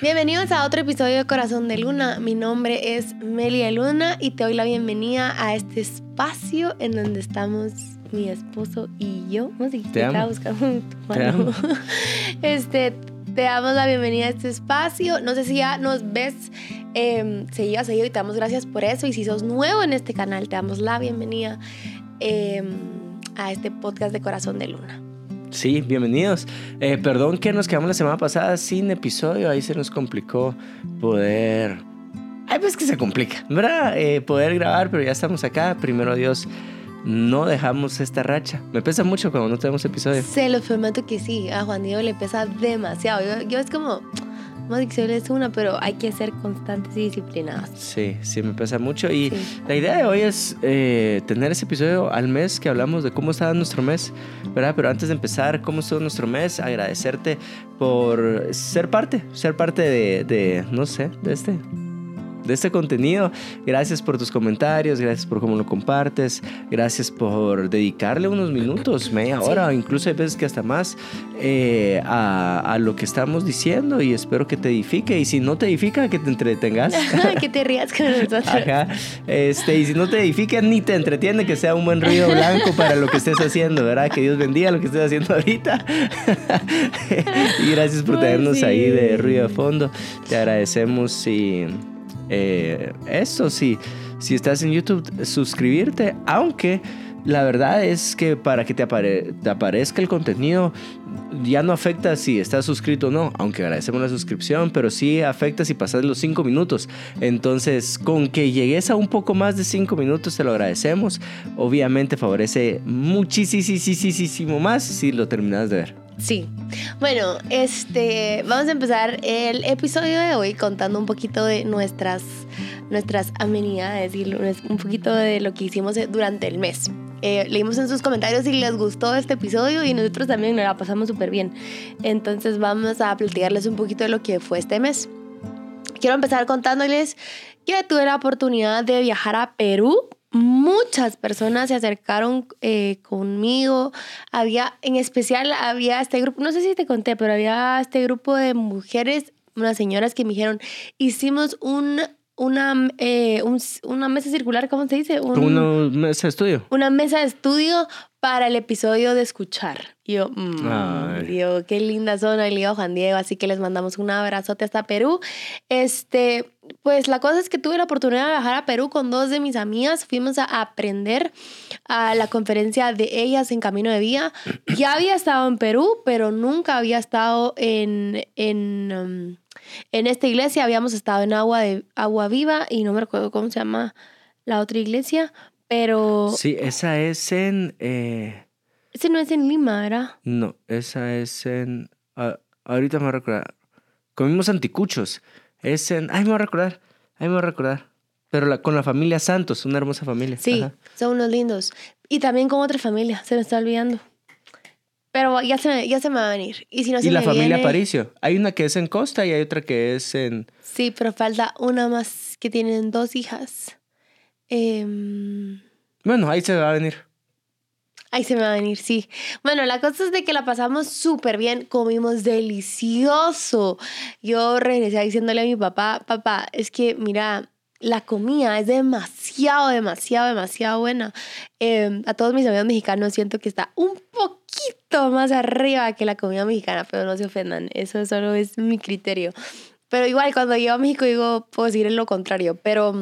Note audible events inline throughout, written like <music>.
Bienvenidos a otro episodio de Corazón de Luna. Mi nombre es Melia Luna y te doy la bienvenida a este espacio en donde estamos mi esposo y yo. ¿Cómo se Te amo. buscando tu Te amo. <laughs> Este, te damos la bienvenida a este espacio. No sé si ya nos ves eh, seguido a seguido y te damos gracias por eso. Y si sos nuevo en este canal, te damos la bienvenida eh, a este podcast de Corazón de Luna. Sí, bienvenidos. Eh, perdón que nos quedamos la semana pasada sin episodio, ahí se nos complicó poder... Ay, pues que se complica, ¿verdad? Eh, poder grabar, pero ya estamos acá. Primero Dios, no dejamos esta racha. Me pesa mucho cuando no tenemos episodio. Se los prometo que sí, a Juan Diego le pesa demasiado. Yo es como, como adicción es una, pero hay que ser constantes y disciplinados. Sí, sí, me pesa mucho. Y Sí. la idea de hoy es eh, tener ese episodio al mes que hablamos de cómo estaba nuestro mes, ¿verdad? Pero antes de empezar, cómo estuvo nuestro mes, agradecerte por ser parte, ser parte de, de no sé, de este de este contenido. Gracias por tus comentarios, gracias por cómo lo compartes, gracias por dedicarle unos minutos, media Sí. hora, o incluso hay veces que hasta más eh, a, a lo que estamos diciendo y espero que te edifique. Y si no te edifica, que te entretengas. <laughs> que te rías con <laughs> nosotros. Ajá. Este, y si no te edifica ni te entretiene, que sea un buen ruido blanco para lo que estés haciendo, ¿verdad? Que Dios bendiga lo que estés haciendo ahorita. <laughs> y gracias por tenernos sí. ahí de ruido de fondo. Te agradecemos y eh, eso, sí. Si estás en YouTube, suscribirte, aunque la verdad es que para que te, apare- te aparezca el contenido ya no afecta si estás suscrito o no, aunque agradecemos la suscripción, pero sí afecta si pasas los 5 minutos. Entonces, con que llegues a un poco más de 5 minutos, te lo agradecemos. Obviamente favorece muchísimo más si lo terminas de ver. Sí. Bueno, este, vamos a empezar el episodio de hoy contando un poquito de nuestras, nuestras amenidades y un poquito de lo que hicimos durante el mes. Eh, leímos en sus comentarios si les gustó este episodio y nosotros también nos la pasamos súper bien. Entonces vamos a platicarles un poquito de lo que fue este mes. Quiero empezar contándoles que tuve la oportunidad de viajar a Perú. Muchas personas se acercaron eh, conmigo. Había, en especial, había este grupo, no sé si te conté, pero había este grupo de mujeres, unas señoras que me dijeron, hicimos un, una, eh, un- una mesa circular, ¿cómo se dice? Un- una mesa de estudio. una mesa de estudio para el episodio de escuchar. Y yo, mm, Ay. digo, qué linda zona, a Juan Diego, así que les mandamos un abrazote hasta Perú. Este, pues la cosa es que tuve la oportunidad de viajar a Perú con dos de mis amigas, fuimos a aprender a la conferencia de ellas en Camino de Vía. Ya había estado en Perú, pero nunca había estado en, en, um, en esta iglesia, habíamos estado en Agua, de, Agua Viva y no me recuerdo cómo se llama la otra iglesia, pero... Sí, esa es en... eh, Ese no es en Lima, ¿verdad? No, esa es en. ah, ahorita me recordar. Comimos anticuchos. Es en. Ay, me voy a recordar. Ay, me voy a recordar. Pero la- con la familia Santos, una hermosa familia. Sí, Ajá. son unos lindos. Y también con otra familia, se me está olvidando. Pero ya se me, ya se me va a venir. Y si no se y la me familia viene- Paricio. Hay una que es en Costa y hay otra que es en. Sí, pero falta una más que tienen dos hijas. Em, Bueno, ahí se va a venir. Ahí se me va a venir, sí. Bueno, la cosa es de que la pasamos súper bien, comimos delicioso. Yo regresé diciéndole a mi papá, papá, es que mira, la comida es demasiado, demasiado, demasiado buena. Eh, a todos mis amigos mexicanos siento que está un poquito más arriba que la comida mexicana, pero no se ofendan, eso solo es mi criterio. Pero igual, cuando llego a México digo, puedo decir lo contrario, pero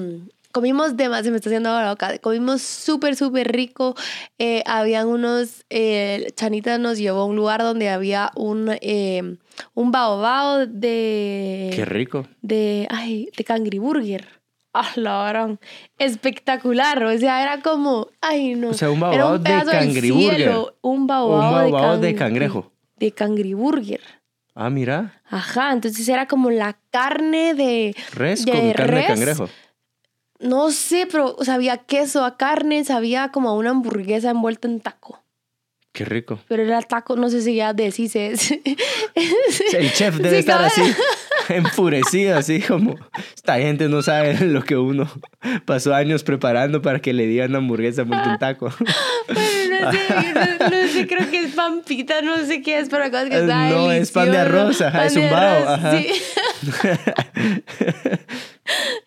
comimos demasiado, se me está haciendo la boca, comimos súper, súper rico. Eh, habían unos, eh, Chanita nos llevó a un lugar donde había un, eh, un baobao de... Qué rico. De, ay, de cangriburger. Ah, la gran. Espectacular. O sea, era como, ay, no. O sea, un baobao de cangriburger. cielo, Un Un baobao, de, cangrejo. De cangriburger. Ah, mira. Ajá, entonces era como la carne de... Res De con carne de cangrejo. No sé, pero sabía queso a carne, sabía como a una hamburguesa envuelta en taco. Qué rico. Pero era taco, no sé si ya deshice. <laughs> El chef debe Sí, estar así. enfurecido, así como esta gente no sabe <laughs> lo que uno pasó años preparando para que le digan hamburguesa por un taco. <laughs> No sé, no, no sé, creo que es pampita, no sé qué es, pero cosas que está Eh, No, es pan de arroz, ajá, Pan es un bao, ajá. sí. <laughs>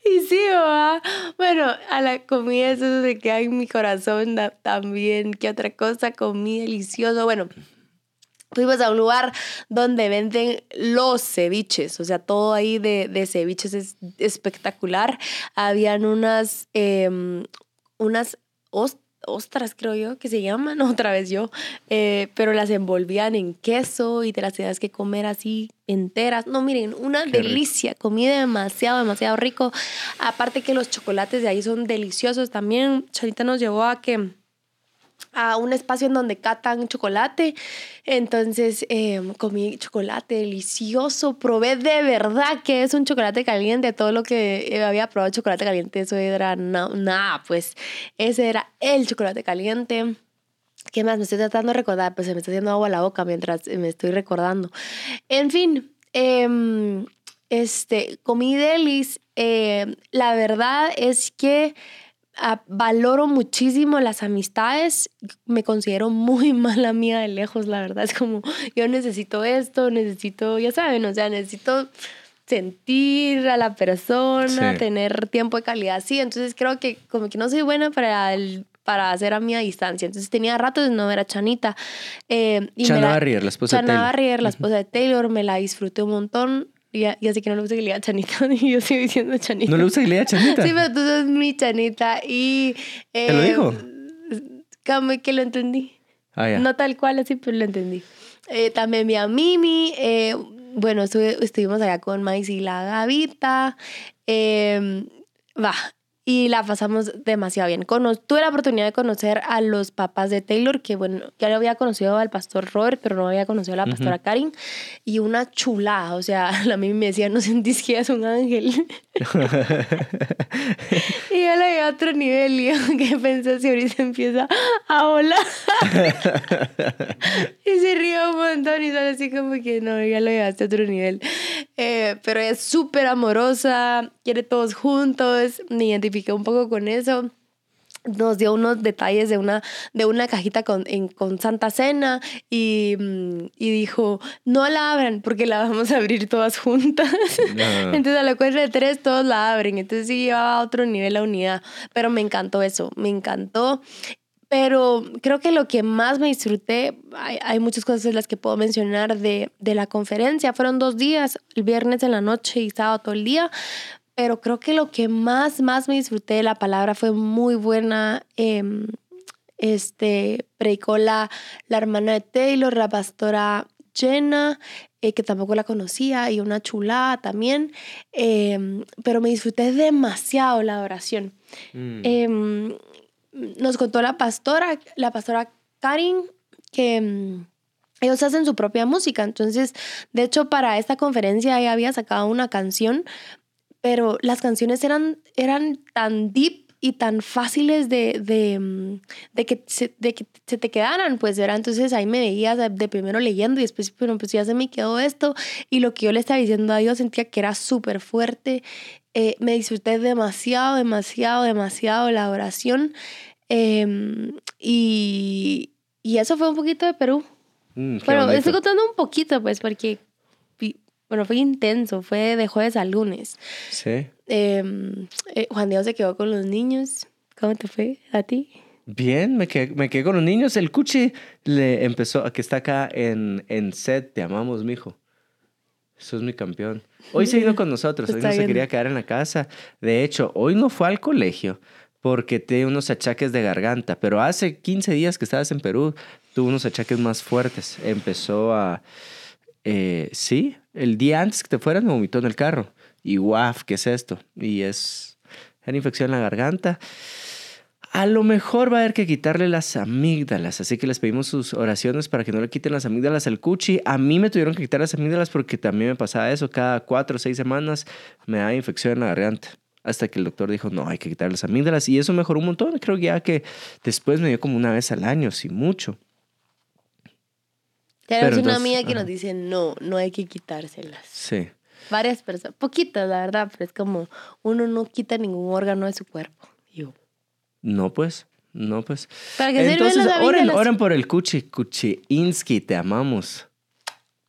Y sí, ¿verdad? Bueno, a la comida eso se queda en mi corazón también. ¿Qué otra cosa comí delicioso? Bueno, fuimos a un lugar donde venden los ceviches, o sea, todo ahí de, de ceviches es espectacular. Habían unas, em, unas os- ostras, creo yo, que se llaman, <laughs> otra vez yo, eh, pero las envolvían en queso y te las tenías que comer así enteras. No, miren, una Qué rico. delicia, comí demasiado, demasiado rico. Aparte que los chocolates de ahí son deliciosos también. Charita nos llevó a que a un espacio en donde catan chocolate. Entonces eh, comí chocolate delicioso. Probé de verdad que es un chocolate caliente. Todo lo que eh, había probado chocolate caliente, eso era nada, pues ese era el chocolate caliente. ¿Qué más? Me estoy tratando de recordar, pues se me está haciendo agua la boca mientras me estoy recordando. En fin, em, este, comí delis. eh, la verdad es que valoro muchísimo las amistades. Me considero muy <laughs> mala amiga de lejos, la verdad. Es como, yo necesito esto, necesito, ya saben, o sea, necesito sentir a la persona, Sí. tener tiempo de calidad. Sí, entonces creo que como que no soy buena para el para hacer a mi distancia. Entonces tenía rato de no ver a Chanita. Eh, y Chana la- Barrier, la esposa de Taylor. Barrier, la esposa de Taylor, me la disfruté un montón. Ya, ya sé que no le gusta que le diga Chanita, <laughs> y yo sigo diciendo Chanita. ¿No le gusta que le diga chanita? Sí, pero tú sos mi Chanita. Y. ¿Te lo eh, dijo? Como que lo entendí. Ah. No tal cual, así, pero lo entendí. Eh, también vi a Mimi. eh, bueno, estuve- estuvimos allá con Mais y la Gavita. eh, va. Y la pasamos demasiado bien. Cono- tuve la oportunidad de conocer a los papás de Taylor, que bueno, ya lo había conocido al pastor Robert, pero no había conocido a la pastora Karin. Y una chulada, o sea, <laughs> la Mimi me decía, no sentís que es un ángel. <laughs> y yo la llevé a otro nivel y <laughs> ¿qué pensé si ahorita empieza a volar? y se ríe un montón y sale así como que no, ya lo llevaste a otro nivel. Eh, pero es súper amorosa, quiere todos juntos, me identifiqué un poco con eso nos dio unos detalles de una, de una cajita con, en- con Santa Cena y, mm, y dijo, no la abran porque la vamos a abrir todas juntas. <laughs> Entonces a la cuenta de tres todos la abren. Entonces sí llevaba a otro nivel la unidad. Pero me encantó eso, me encantó. Pero creo que lo que más me disfruté, hay, hay muchas cosas en las que puedo mencionar de, de la conferencia. Fueron dos días, el viernes en la noche y sábado todo el día. Pero creo que lo que más, más me disfruté de la palabra fue muy buena. em, este, predicó la, la hermana de Taylor, la pastora Jenna, eh, que tampoco la conocía, y una chulada también. em, pero me disfruté demasiado la oración. Mm. Em, nos contó la pastora, la pastora Karin, que ellos hacen su propia música. Entonces, de hecho, para esta conferencia ella había sacado una canción, pero las canciones eran, eran tan deep y tan fáciles de, de, mm, de que, se, de que se te quedaran, pues, ¿verdad? Entonces ahí me veías de, primero leyendo y después, pero pues ya se me quedó esto y lo que yo le estaba diciendo a Dios sentía que era súper fuerte. Eh, me disfruté demasiado, demasiado, demasiado la oración Em, y, y eso fue un poquito de Perú. Mm, estoy contando un poquito, pues, porque, bueno, fue intenso, fue de jueves a lunes. Sí. Em, eh, Juan Diego se quedó con los niños. ¿Cómo te fue a ti? Bien, me quedé, me quedé con los niños. El Cuchi le empezó, que está acá en, en set, te amamos, mijo. Eso es mi campeón. Hoy se vino <laughs> con nosotros, hoy Está no se quería quedar en la casa. De hecho, hoy no fue al colegio porque tiene unos achaques de garganta, pero hace 15 días que estabas en Perú, tuvo unos achaques más fuertes. Empezó a... eh, sí, el día antes que te fueras me vomitó en el carro. Y guaf, ¿qué es esto? Y es... Era infección en la garganta. A lo mejor va a haber que quitarle las amígdalas, así que les pedimos sus oraciones para que no le quiten las amígdalas al cuchi. A mí me tuvieron que quitar las amígdalas porque también me pasaba eso. Cada cuatro o seis semanas me da infección en la garganta. Hasta que el doctor dijo, no, hay que quitar las amígdalas. Y eso mejoró un montón. Creo ya que después me dio como una vez al año, si mucho. Tenemos una amiga que nos dice, no, no hay que quitárselas. Sí. varias personas, poquitas, la verdad, pero es como uno no quita ningún órgano de su cuerpo. Yo. No, pues. No, pues. ¿Para qué sirven Entonces, oren, por el Cuchi. Cuchiinsky, te amamos.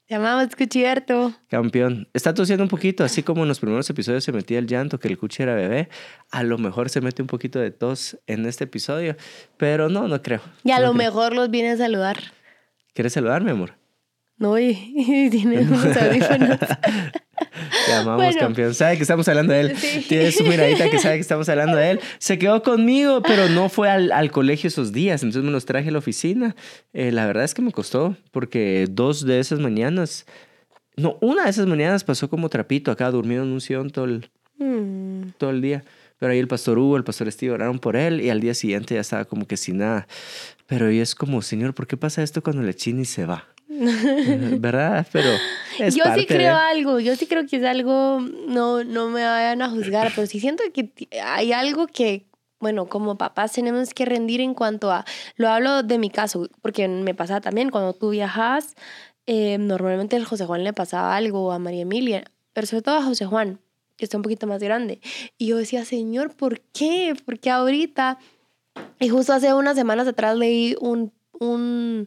Te amamos, Cuchierto. Campeón. Está tosiendo un poquito, así como en los primeros episodios se metía el llanto, que el Cuchi era bebé. A lo mejor se mete un poquito de tos en este episodio, pero no, no creo. Y a No lo creo. mejor los viene a saludar. ¿Quieres saludarme, amor? No, y, y <laughs> tiene <laughs> unos audífonos. <laughs> Te amamos, Bueno. campeón. Sabe que estamos hablando de él. Sí. Tiene su miradita que sabe que estamos hablando de él. Se quedó conmigo, pero no fue al, al colegio esos días. Entonces me los traje a la oficina. Eh, la verdad es que me costó, porque dos de esas mañanas, no, una de esas mañanas pasó como trapito acá, durmiendo en un sillón todo el, Mm. todo el día. Pero ahí el pastor Hugo, el pastor Steve oraron por él y al día siguiente ya estaba como que sin nada. Pero hoy es como, Señor, ¿por qué pasa esto cuando el chini se va? <laughs> ¿Verdad? Pero es yo sí parte creo de- algo, yo sí creo que es algo, no, no me vayan a juzgar, pero sí siento que hay algo que, bueno, como papás tenemos que rendir en cuanto a, lo hablo de mi caso, porque me pasaba también cuando tú viajas, eh, normalmente al José Juan le pasaba algo, a María Emilia, pero sobre todo a José Juan, que está un poquito más grande. Y yo decía, Señor, ¿por qué? ¿Por qué ahorita? Y justo hace unas semanas atrás leí un, un,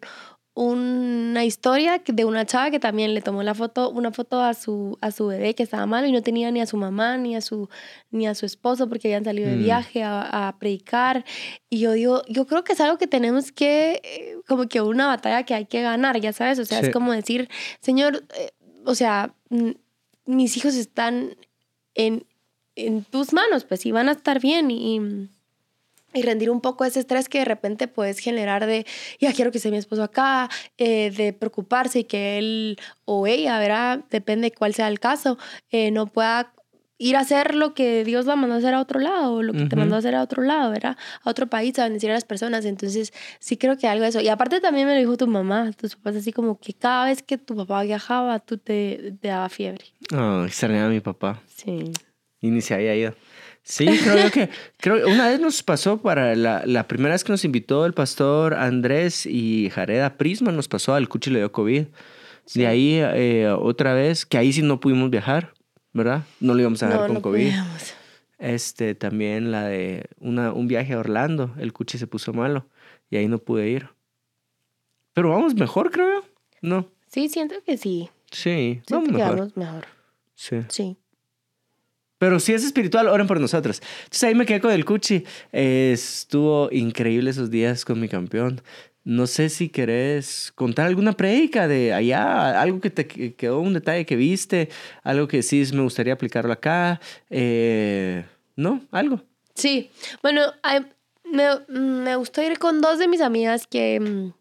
una historia de una chava que también le tomó la foto, una foto a su, a su bebé que estaba malo y no tenía ni a su mamá ni a su, ni a su esposo porque habían salido de Mm. viaje a, a predicar. Y yo digo, yo creo que es algo que tenemos que, eh, como que una batalla que hay que ganar, ya sabes, o sea, Sí. es como decir, Señor, eh, o sea, mis hijos están en, en tus manos, pues, y van a estar bien y, y rendir un poco ese estrés que de repente puedes generar de, ya quiero que esté mi esposo acá, eh, de preocuparse y que él o ella, ¿verdad? Depende cuál sea el caso, eh, no pueda ir a hacer lo que Dios la mandó a hacer a otro lado, o lo que te Ujú. mandó a hacer a otro lado, ¿verdad? A otro país, a bendecir a las personas. Entonces, sí creo que algo de eso. Y aparte también me lo dijo tu mamá, tus papás, así como que cada vez que tu papá viajaba, tú te, te daba fiebre. Oh, extrañaba a mi papá. Sí. Y ni se había ido. Sí, creo yo que creo una vez nos pasó para la, la primera vez que nos invitó el pastor Andrés y Jareda Prisma, nos pasó al Cuchi le dio COVID. De ahí eh, otra vez, que ahí sí no pudimos viajar, ¿verdad? No lo íbamos a dejar No, con no COVID. podíamos. Este, también la de una, un viaje a Orlando, el Cuchi se puso malo y ahí no pude ir. Pero vamos mejor, creo yo. No, Sí, siento que sí. sí, Siento vamos que mejor. vamos mejor. Sí. Sí. Pero si es espiritual, oren por nosotros. Entonces ahí me quedé con el Cuchi. Estuvo increíble esos días con mi campeón. No sé si querés contar alguna prédica de allá, algo que te que- quedó, un detalle que viste, algo que sí me gustaría aplicarlo acá. Eh, ¿No? Algo. Sí, bueno, ay, me, me gustó ir con dos de mis amigas que mm,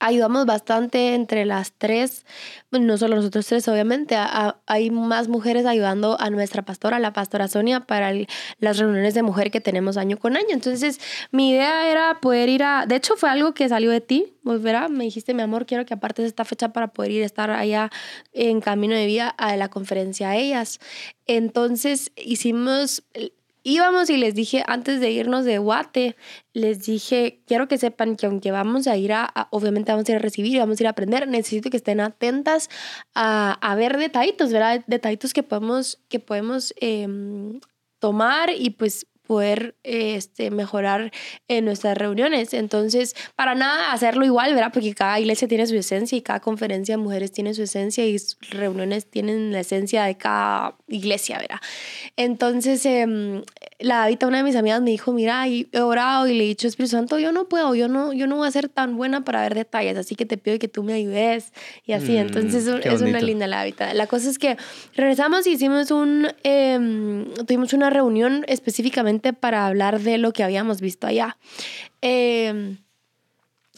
ayudamos bastante entre las tres, no solo nosotros tres, obviamente, a- a- hay más mujeres ayudando a nuestra pastora, la pastora Sonia, para las reuniones de mujer que tenemos año con año. Entonces, mi idea era poder ir a, de hecho fue algo que salió de ti, ¿verdad? Me dijiste, mi amor, quiero que apartes esta fecha para poder ir a estar allá en Camino de Vida a la conferencia a ellas. Entonces, hicimos íbamos y les dije antes de irnos de Guate, les dije, quiero que sepan que aunque vamos a ir a, obviamente vamos a ir a recibir y vamos a ir a aprender, necesito que estén atentas a, a ver detallitos, ¿verdad? Detallitos que podemos, que podemos em, tomar y pues poder eh, este, mejorar en nuestras reuniones. Entonces, para nada hacerlo igual, ¿verdad? Porque cada iglesia tiene su esencia y cada conferencia de mujeres tiene su esencia y sus reuniones tienen la esencia de cada iglesia, ¿verdad? Entonces, em, la Davita, una de mis amigas, me dijo, mira, he orado y le he dicho, Espíritu Santo, yo no puedo, yo no, yo no voy a ser tan buena para ver detalles, así que te pido que tú me ayudes y así. Mm, Entonces, es, una linda la Davita. La cosa es que regresamos y hicimos un, em, tuvimos una reunión específicamente para hablar de lo que habíamos visto allá. Em,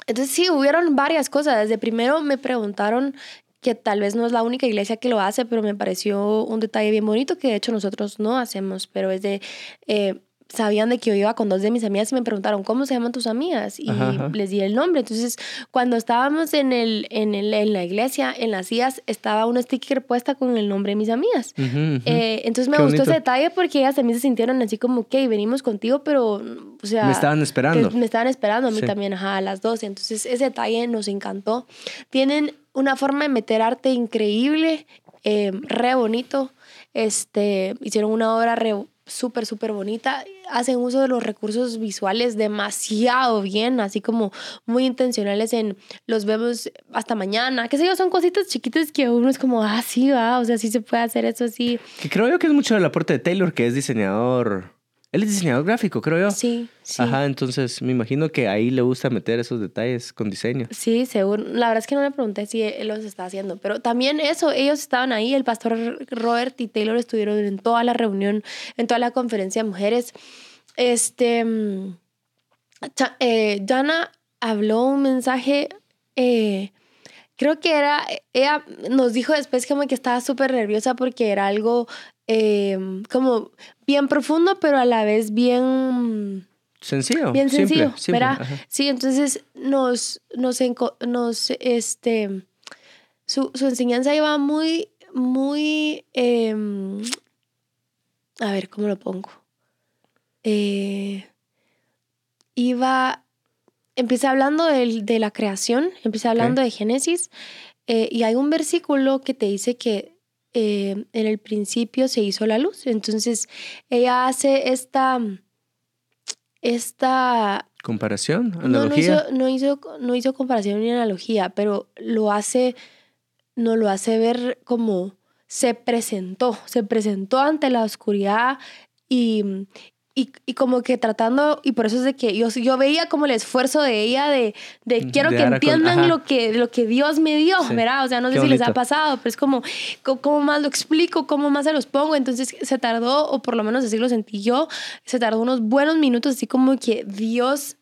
entonces sí, hubieron varias cosas. Desde primero me preguntaron que tal vez no es la única iglesia que lo hace, pero me pareció un detalle bien bonito que de hecho nosotros no hacemos, pero es de... eh, sabían de que yo iba con dos de mis amigas y me preguntaron, ¿cómo se llaman tus amigas? Y Ajá, ajá. les di el nombre. Entonces, cuando estábamos en, el, en, el, en la iglesia, en las sillas, estaba un sticker puesta con el nombre de mis amigas. Ujú, ujú. Eh, entonces me Qué gustó bonito. ese detalle porque ellas también se sintieron así como, ok, venimos contigo, pero, o sea... Me estaban esperando. que me estaban esperando a mí Sí. también, ajá, a las 12. Entonces ese detalle nos encantó. Tienen una forma de meter arte increíble eh, re bonito. Este, hicieron una obra re súper, súper bonita. Hacen uso de los recursos visuales demasiado bien, así como muy intencionales en los vemos hasta mañana. Qué sé yo, son cositas chiquitas que uno es como, ah, sí, va, o sea, sí se puede hacer eso así. Que creo yo que es mucho del aporte de Taylor, que es diseñador él es diseñador gráfico, creo yo. Sí, sí. Ajá, entonces me imagino que ahí le gusta meter esos detalles con diseño. Sí, seguro. La verdad es que no le pregunté si él los está haciendo, pero también eso, ellos estaban ahí, el pastor Robert y Taylor estuvieron en toda la reunión, en toda la conferencia de mujeres. Este, mm, eh, Jana habló un mensaje, eh, creo que era, ella nos dijo después como que estaba súper nerviosa porque era algo eh, como bien profundo, pero a la vez bien... Sencillo. Bien sencillo, ¿verdad? Sí, entonces nos, nos, nos este, su, su, enseñanza iba muy, muy, eh, a ver, ¿cómo lo pongo? Eh, iba, empieza hablando de, de, la creación, empieza hablando de Génesis, eh, y hay un versículo que te dice que eh, en el principio se hizo la luz. Entonces ella hace esta, esta comparación, analogía. No, hizo, no, hizo, comparación ni analogía, pero lo hace, no lo hace ver como se presentó, se presentó ante la oscuridad y, y, y, como que tratando, y por eso es de que yo, yo veía como el esfuerzo de ella de, de quiero que entiendan lo que, lo que Dios me dio, ¿verdad? O sea, no sé si les ha pasado, pero es como, ¿cómo más lo explico? ¿Cómo más se los pongo? Entonces se tardó, o por lo menos así lo sentí yo, se tardó unos buenos minutos, así como que Dios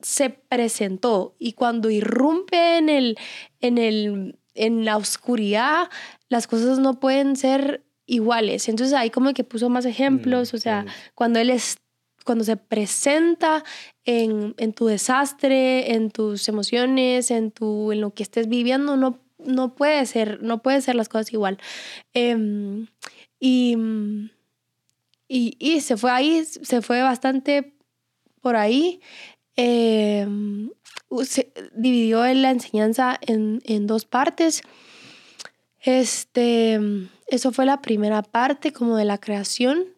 se presentó y cuando irrumpe en el, en el, en la oscuridad, las cosas no pueden ser iguales. Entonces ahí como que puso más ejemplos, o sea, cuando él es, cuando se presenta en, en, tu desastre, en tus emociones, en, tu, en lo que estés viviendo, no, no puede ser, no puede ser las cosas igual. Em, y, y, y, se fue ahí, se fue bastante por ahí. Em, se dividió la enseñanza en, en dos partes. Este, eso fue la primera parte como de la creación.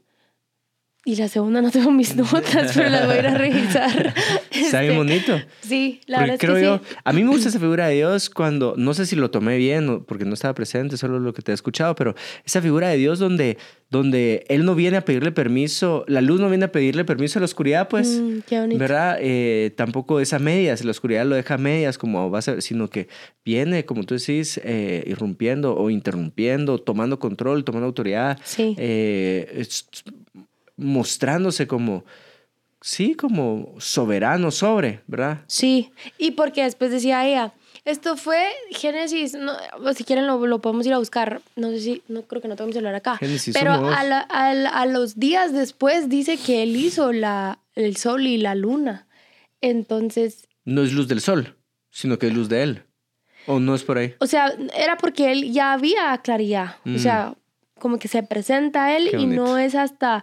Y la segunda no tengo mis <laughs> notas, pero las voy a ir a revisar. <laughs> Está bien este, bonito. Sí, la verdad creo es que yo, sí. A mí me gusta <clears throat> esa figura de Dios cuando, no sé si lo tomé bien, porque no estaba presente, solo lo que te he escuchado, pero esa figura de Dios donde, donde Él no viene a pedirle permiso, la luz no viene a pedirle permiso a la oscuridad, pues, Mm, qué bonito. ¿verdad? Eh, tampoco es a medias, la oscuridad lo deja a medias, como va a sino que viene, como tú decís, eh, irrumpiendo o interrumpiendo, tomando control, tomando autoridad. Sí. Eh, es- mostrándose como, sí, como soberano sobre, ¿verdad? Sí, y porque después decía ella, esto fue Génesis, no, si quieren lo, lo podemos ir a buscar, no sé si, no creo que no tengo mi celular acá, Génesis pero a, la- a la- a los días después dice que él hizo la, el sol y la luna, entonces, No es luz del sol, sino que es luz de él. ¿O no es por ahí? o sea, era porque él ya había claridad, o Mm. sea, como que se presenta a él Qué y no es hasta...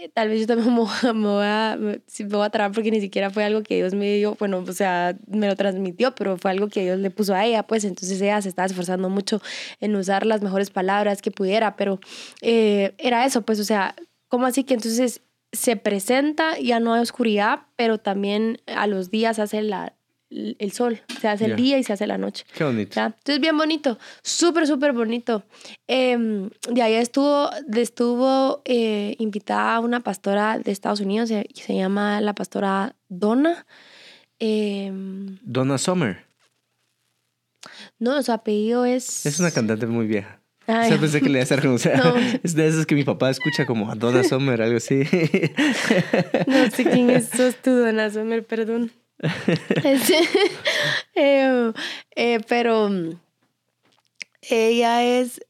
eh, Tal vez yo también me, <laughs> me voy a, me, me voy porque ni siquiera fue algo que Dios me dio, bueno, o sea, me lo transmitió, pero fue algo que Dios le puso a ella, pues entonces ella se estaba esforzando mucho en usar las mejores palabras que pudiera, pero eh, era eso, pues, o sea, ¿cómo así que entonces se presenta, ya no hay oscuridad, pero también a los días hace la, el sol, se hace el día y se hace la noche. Qué bonito. ¿ya? Entonces, bien bonito, súper, súper bonito. Eh, de ahí estuvo, estuvo eh, invitada una pastora de Estados Unidos, se, se llama la pastora Donna. Eh, Donna Summer. no, su apellido es... Es una cantante muy vieja. Ay. O sea, pensé que le ibas a reconocer. <laughs> No. Es de esas que mi papá escucha como a Donna <laughs> Summer, algo así. No sé quién es, sos tú, Donna Summer, perdón. <laughs> <laughs> Eh, eh, pero ella es,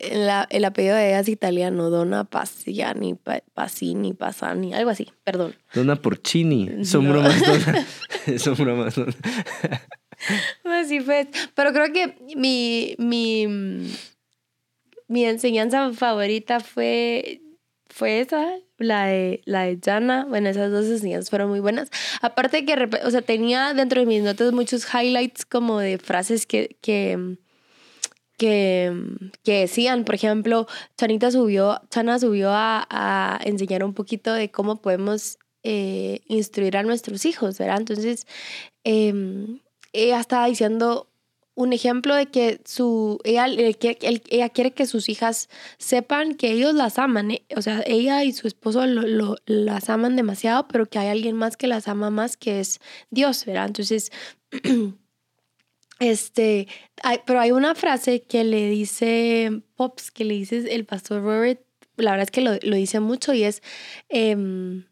la- el apellido de ella es italiano, Donna Paciani, Pa- Pacini, Pasani, algo así, perdón. Donna Porcini. Son No. bromas, Donna. <laughs> Son bromas, Donna. Así fue. Pero creo que mi, mi, mi enseñanza favorita fue, fue esa, la de, la de Jana. Bueno, esas dos enseñanzas fueron muy buenas. Aparte que, o sea, tenía dentro de mis notas muchos highlights como de frases que, que, que, que decían, por ejemplo, Chanita subió, Chana subió a, a enseñar un poquito de cómo podemos eh, instruir a nuestros hijos, ¿verdad? Entonces, em, ella estaba diciendo un ejemplo de que su, ella, ella quiere que sus hijas sepan que ellos las aman, eh, o sea, ella y su esposo lo, las aman demasiado, pero que hay alguien más que las ama más, que es Dios, ¿verdad? Entonces, <clears throat> este, pero hay una frase que le dice Pops, que le dice el pastor Robert, la verdad es que lo, lo dice mucho y es, em,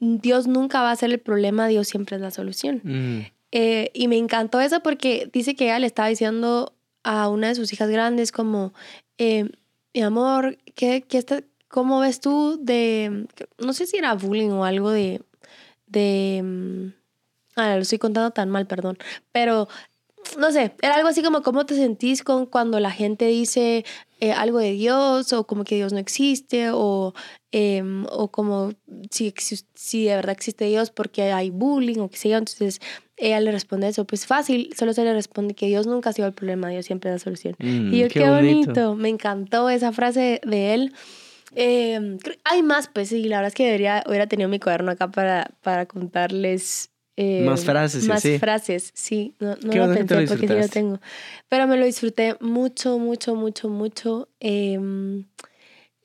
Dios nunca va a ser el problema, Dios siempre es la solución. Mm. Eh, y me encantó eso porque dice que ella le estaba diciendo a una de sus hijas grandes como, eh, mi amor, ¿qué, qué está, ¿cómo ves tú de, no sé si era bullying o algo de, de, mm, ah, lo estoy contando tan mal, perdón, pero no sé, era algo así como cómo te sentís con cuando la gente dice eh, algo de Dios o como que Dios no existe o, em, o como si, si de verdad existe Dios porque hay bullying o qué sé yo. Entonces ella le responde eso, pues fácil, solo se le responde que Dios nunca ha sido el problema, Dios siempre la solución. Mm, y yo, qué, bonito. me encantó esa frase de él. Em, hay más, pues, y la verdad es que debería, hubiera tenido mi cuaderno acá para, para contarles eh, más frases, Más sí. frases, sí. No, no lo pensé porque sí lo tengo. Pero me lo disfruté mucho, mucho, mucho, mucho. Em,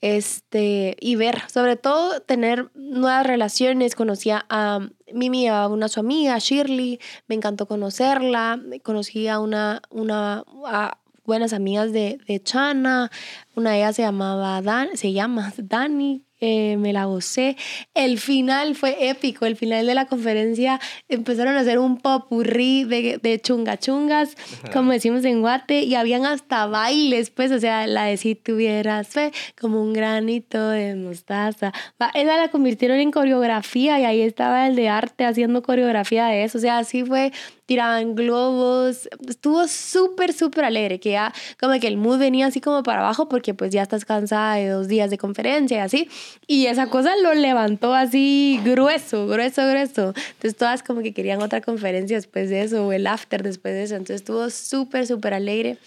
este, y ver, sobre todo tener nuevas relaciones. Conocí a Mimi, a una su amiga, Shirley, me encantó conocerla. Conocí a una, una a buenas amigas de, de Chana. Una de ellas se llamaba Dan, se llama Dani, eh, me la gocé. El final fue épico. El final de la conferencia empezaron a hacer un popurrí de, de chungachungas, como decimos en Guate, y habían hasta bailes, pues, o sea, la de si tuvieras fe, como un granito de mostaza. Esa la convirtieron en coreografía y ahí estaba el de arte haciendo coreografía de eso. O sea, así fue tiraban globos, estuvo súper, súper alegre, que ya como que el mood venía así como para abajo porque pues ya estás cansada de dos días de conferencia y así, y esa cosa lo levantó así grueso, grueso, grueso. Entonces todas como que querían otra conferencia después de eso o el after después de eso, entonces estuvo súper, súper alegre.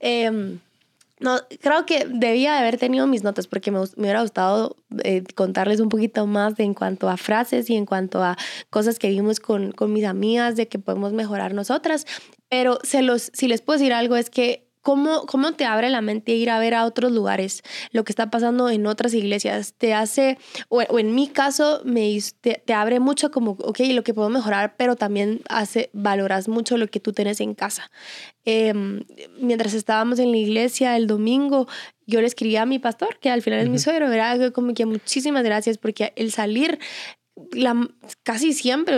Eh, no, creo que debía de haber tenido mis notas porque me, me hubiera gustado eh, contarles un poquito más de, en cuanto a frases y en cuanto a cosas que vimos con, con mis amigas de que podemos mejorar nosotras. Pero se los, si les puedo decir algo es que ¿Cómo, ¿Cómo te abre la mente ir a ver a otros lugares lo que está pasando en otras iglesias? Te hace, o, en mi caso, me, te, te, abre mucho como, ok, lo que puedo mejorar, pero también hace, valoras mucho lo que tú tienes en casa. Em, mientras estábamos en la iglesia el domingo, yo le escribí a mi pastor, que al final es mi suegro, era como que muchísimas gracias porque el salir la, casi siempre,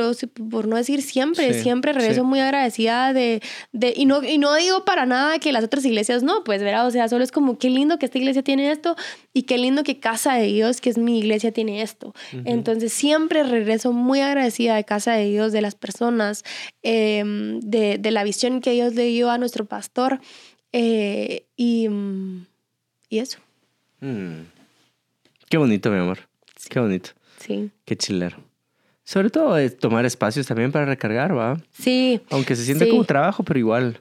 por no decir siempre, siempre regreso muy agradecida de, de y, no, y no digo para nada que las otras iglesias no, pues, ¿verdad? O sea, solo es como qué lindo que esta iglesia tiene esto y qué lindo que Casa de Dios, que es mi iglesia, tiene esto. Entonces, siempre regreso muy agradecida de Casa de Dios, de las personas, em, de, de, la visión que Dios le dio a nuestro pastor eh, y, y eso. Mm. Qué bonito, mi amor. Qué bonito. Sí. Qué chilero. Sobre todo eh, tomar espacios también para recargar, ¿va? Sí. Aunque se siente como trabajo, pero igual.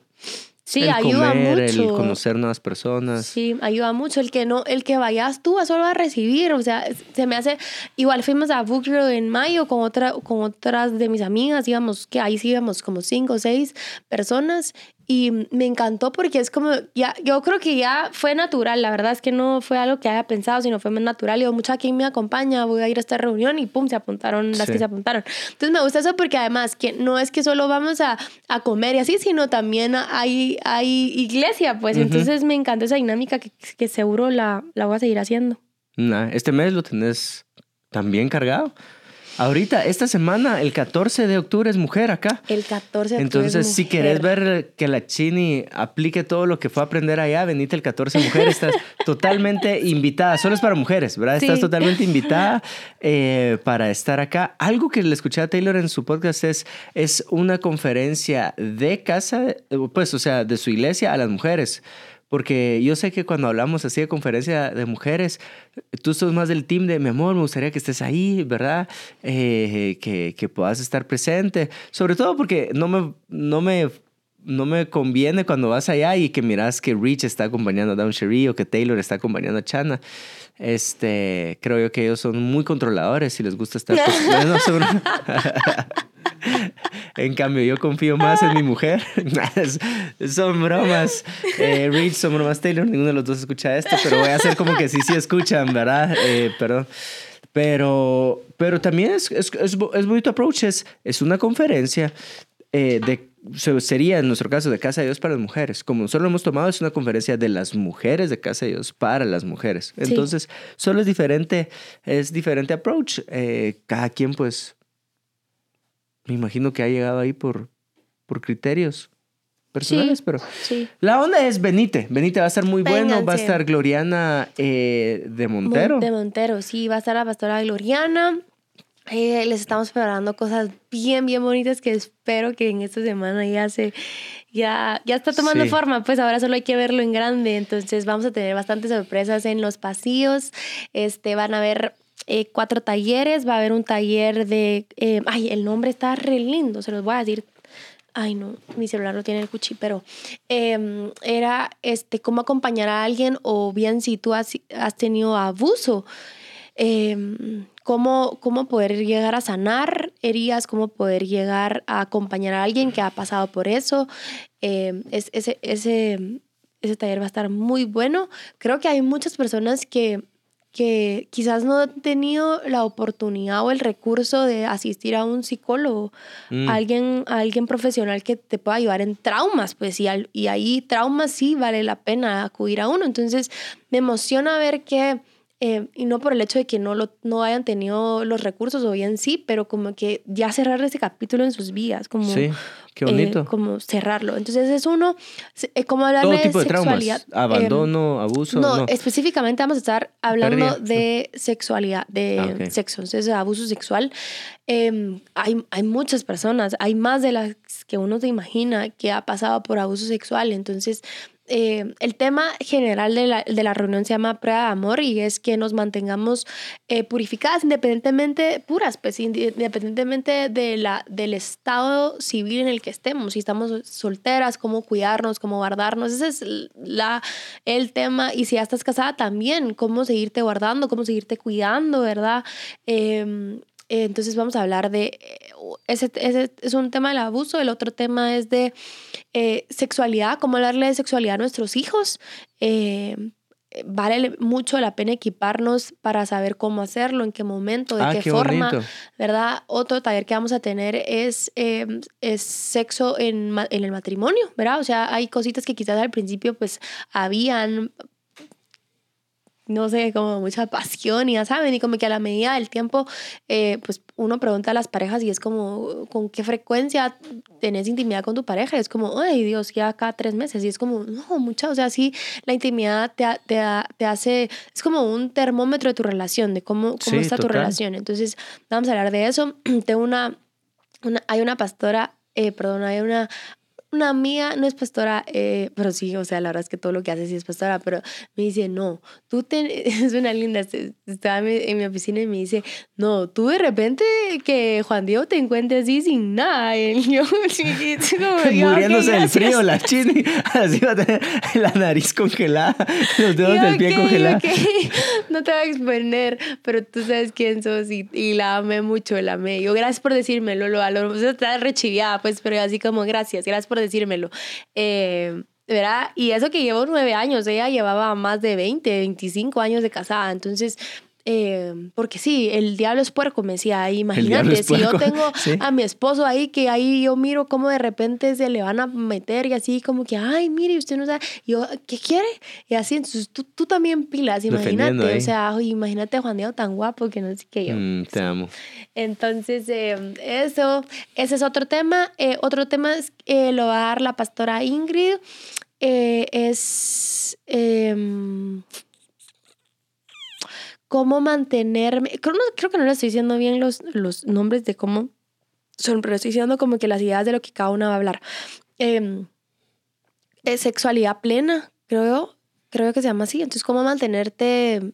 Sí, ayuda mucho. El conocer nuevas personas. Sí, ayuda mucho. El que no, el que vayas tú solo a recibir. O sea, se me hace. Igual fuimos a Book en mayo con otra, con otras de mis amigas, íbamos, que ahí sí íbamos como cinco o seis personas. Y me encantó porque es como, ya, yo creo que ya fue natural, la verdad es que no fue algo que haya pensado, sino fue más natural. Yo, mucha quien me acompaña, voy a ir a esta reunión y pum, se apuntaron las que se apuntaron. Entonces me gusta eso porque además que no es que solo vamos a, a comer y así, sino también hay, hay iglesia, pues. Entonces me encanta esa dinámica que, que seguro la, la voy a seguir haciendo. Nah, este mes lo tenés también cargado. Ahorita, esta semana, el 14 de octubre es mujer acá. El 14 de octubre. Entonces, si querés ver que la Chini aplique todo lo que fue a aprender allá, venite el 14 de mujer. Estás <laughs> totalmente invitada. Solo es para mujeres, ¿verdad? Estás totalmente <laughs> invitada eh, para estar acá. Algo que le escuché a Taylor en su podcast es, es una conferencia de casa, pues, o sea, de su iglesia a las mujeres. Porque yo sé que cuando hablamos así de conferencia de mujeres, tú sos más del team de mi amor, me gustaría que estés ahí, ¿verdad? Eh, que, que puedas estar presente. Sobre todo porque no me, no me no me conviene cuando vas allá y que miras que Rich está acompañando a Down Sherry o que Taylor está acompañando a Chana. Este, creo yo que ellos son muy controladores y les gusta estar. <laughs> no, son... en cambio, yo confío más en mi mujer. <laughs> son bromas. Eh, Rich, son bromas Taylor. Ninguno de los dos escucha esto, pero voy a hacer como que sí, sí escuchan, ¿verdad? Eh, perdón. Pero, pero también es, es, es, es bonito approach. Es, es una conferencia eh, de sería en nuestro caso de Casa de Dios para las mujeres. Como nosotros lo hemos tomado, es una conferencia de las mujeres de Casa de Dios para las mujeres. Entonces, solo es diferente, es diferente approach. Eh, cada quien, pues, me imagino que ha llegado ahí por, por criterios personales, pero la onda es Benite. Benite va a estar muy bueno. Va a estar Gloriana eh, de Montero. De Montero, sí, va a estar la pastora Gloriana. Eh, les estamos preparando cosas bien, bien bonitas que espero que en esta semana ya se, ya, ya está tomando forma, pues ahora solo hay que verlo en grande, entonces vamos a tener bastantes sorpresas en los pasillos, este, van a haber eh, cuatro talleres, va a haber un taller de, eh, ay, el nombre está re lindo, se los voy a decir. Ay no, mi celular no tiene el cuchi, pero em, era este, cómo acompañar a alguien o bien si tú has, has tenido abuso, eh, cómo, cómo poder llegar a sanar heridas, cómo poder llegar a acompañar a alguien que ha pasado por eso. Eh, es, ese, ese, ese taller va a estar muy bueno. Creo que hay muchas personas que que quizás no han tenido la oportunidad o el recurso de asistir a un psicólogo, mm. alguien, alguien profesional que te pueda ayudar en traumas, pues, y, y ahí traumas sí vale la pena acudir a uno. Entonces, me emociona ver que eh, y no por el hecho de que no, lo, no hayan tenido los recursos o bien sí, pero como que ya cerrar ese capítulo en sus vidas, como, sí, qué bonito. Eh, como cerrarlo. Entonces es uno, eh, como hablar Todo de tipo sexualidad. De traumas. Abandono, abuso. No, específicamente vamos a estar hablando de sexualidad, de ah, sexo, entonces abuso sexual. Em, hay, hay muchas personas, hay más de las que uno se imagina que ha pasado por abuso sexual, entonces eh, el tema general de la, de la, reunión se llama prueba de amor y es que nos mantengamos eh, purificadas independientemente, puras, pues independientemente de la, del estado civil en el que estemos, si estamos solteras, cómo cuidarnos, cómo guardarnos, ese es la, el tema y si ya estás casada también, cómo seguirte guardando, cómo seguirte cuidando, ¿verdad? Eh, entonces vamos a hablar de, ese, ese, es un tema del abuso, el otro tema es de eh, sexualidad, cómo hablarle de sexualidad a nuestros hijos. vale mucho la pena equiparnos para saber cómo hacerlo, en qué momento, de ah, qué, forma, ¿verdad? Otro taller que vamos a tener es, es sexo en, en, el matrimonio, ¿verdad? O sea, hay cositas que quizás al principio pues habían no sé, como mucha pasión y ya saben, y como que a la medida del tiempo, eh, pues uno pregunta a las parejas y es como, ¿con qué frecuencia tenés intimidad con tu pareja? Y es como, ay Dios, ya cada tres meses. Y es como, no, mucha, o sea, sí, la intimidad te, te, te hace, es como un termómetro de tu relación, de cómo, cómo está tu relación. Entonces, vamos a hablar de eso. <clears throat> Tengo una, una hay una pastora eh, perdón, hay una una amiga no es pastora, eh, pero sí, o sea, la verdad es que todo lo que hace sí es pastora, pero me dice, no, tú te, <laughs> es una linda, estaba en mi oficina y me dice, no, tú de repente que Juan Diego te encuentre así sin nada, y <laughs> yo, <laughs> muriéndose del frío, la chini, así va a tener la nariz congelada, los dedos del pie congelados. No te voy a exponer, pero tú sabes quién sos y, y la amé mucho, la amé. Yo, gracias por decírmelo, lo valoro, o sea, está rechiviada, pues, pero así como, gracias, gracias por decírmelo. Eh, ¿Verdad? Y eso que llevo nueve años, ella llevaba más de 20, 25 años de casada, entonces... Eh, porque sí, el diablo es puerco, me decía, imagínate, si yo tengo <laughs> a mi esposo ahí, que ahí yo miro cómo de repente se le van a meter y así como que, ay, mire, usted no sabe, yo, ¿qué quiere? Y así, entonces tú, tú también pilas, imagínate, o sea, imagínate a Juan Diego tan guapo que no sé qué yo. Mm, te amo. Entonces, eh, eso, ese es otro tema. Eh, otro tema es, eh, lo va a dar la pastora Ingrid. es em, cómo mantenerme. Creo, creo, que no le estoy diciendo bien los, los nombres de cómo son, pero estoy diciendo como que las ideas de lo que cada una va a hablar. Em, sexualidad plena, creo, creo que se llama así. Entonces, cómo mantenerte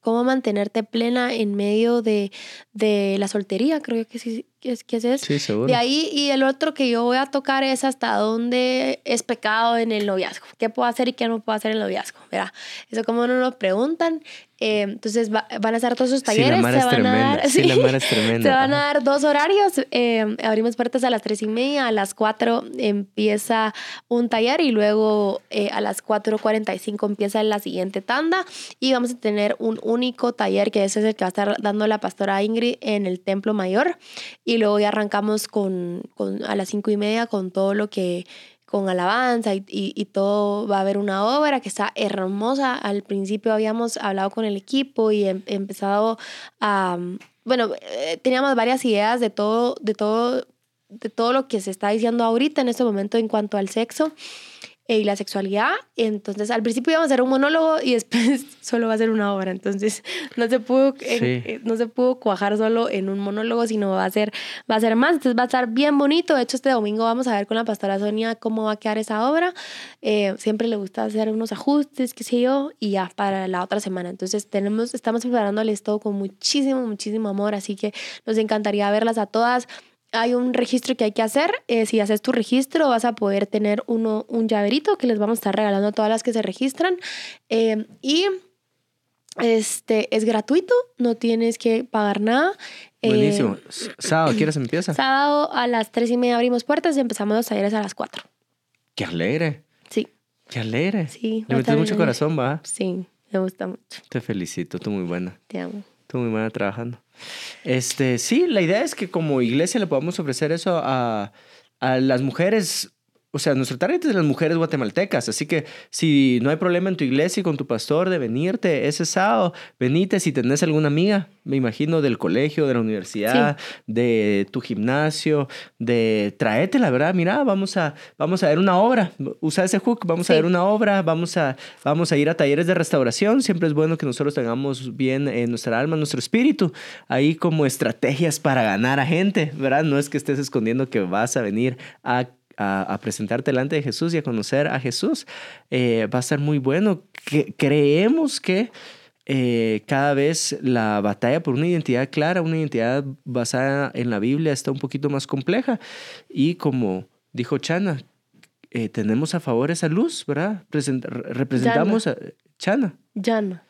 cómo mantenerte plena en medio de, de la soltería, creo que sí, ¿Qué, es- qué es eso? Sí, seguro. De ahí, y el otro que yo voy a tocar es hasta dónde es pecado en el noviazgo. ¿Qué puedo hacer y qué no puedo hacer en el noviazgo? Verá, eso como no lo preguntan. Eh, entonces va- van a estar todos sus Sí, la talleres. Se van a dar, Sí, la Mara es tremenda. Se van a dar dos horarios. eh, abrimos puertas a las tres y media. A las cuatro empieza un taller y luego eh, a las 4.45 empieza la siguiente tanda. Y vamos a tener un único taller que ese es el que va a estar dando la pastora Ingrid en el Templo Mayor. Y luego ya arrancamos con, con- a las cinco y media con todo lo que con alabanza y, y- y todo va a haber una obra que está hermosa. Al principio habíamos hablado con el equipo y em- empezado a bueno, eh, teníamos varias ideas de todo, de todo, de todo lo que se está diciendo ahorita en este momento en cuanto al sexo y la sexualidad. Entonces, al principio íbamos a hacer un monólogo y después <laughs> solo va a ser una obra. Entonces, no se pudo, Sí. eh, no se pudo cuajar solo en un monólogo, sino va a ser, va a ser más. Entonces, va a estar bien bonito. De hecho, este domingo vamos a ver con la pastora Sonia cómo va a quedar esa obra. Eh, siempre le gusta hacer unos ajustes, qué sé yo, y ya para la otra semana. Entonces, tenemos, estamos preparándoles todo con muchísimo, muchísimo amor. Así que nos encantaría verlas a todas. Hay un registro que hay que hacer. eh, si haces tu registro, vas a poder tener uno, un llaverito que les vamos a estar regalando a todas las que se registran. Eh, y este es gratuito, no tienes que pagar nada. Eh, Buenísimo. S- <clears throat> Sábado, ¿qué horas empieza? sábado a las 3 y media abrimos puertas y empezamos los talleres a las 4. Qué alegre. Sí, Qué alegre. sí. Le metes mucho corazón, va. Sí, me gusta mucho. Te felicito, tú muy buena. Te amo. Tú muy buena trabajando. Este, sí, la idea es que como iglesia le podamos ofrecer eso a, a las mujeres. O sea, nuestro target es de las mujeres guatemaltecas. Así que si no hay problema en tu iglesia y con tu pastor de venirte ese sábado, venite si tenés alguna amiga, me imagino, del colegio, de la universidad, de tu gimnasio, de traete, la verdad, mira, vamos a, vamos a ver una obra. Usa ese hook, vamos a ver una obra, vamos a, vamos a ir a talleres de restauración. Siempre es bueno que nosotros tengamos bien en nuestra alma, nuestro espíritu, ahí como estrategias para ganar a gente, ¿verdad? No es que estés escondiendo que vas a venir a a, a presentarte delante de Jesús y a conocer a Jesús, eh, va a estar muy bueno. Que, creemos que eh, cada vez la batalla por una identidad clara, una identidad basada en la Biblia está un poquito más compleja. Y como dijo Chana, eh, tenemos a favor esa luz, ¿verdad? Present- re- representamos a Chana. Jana.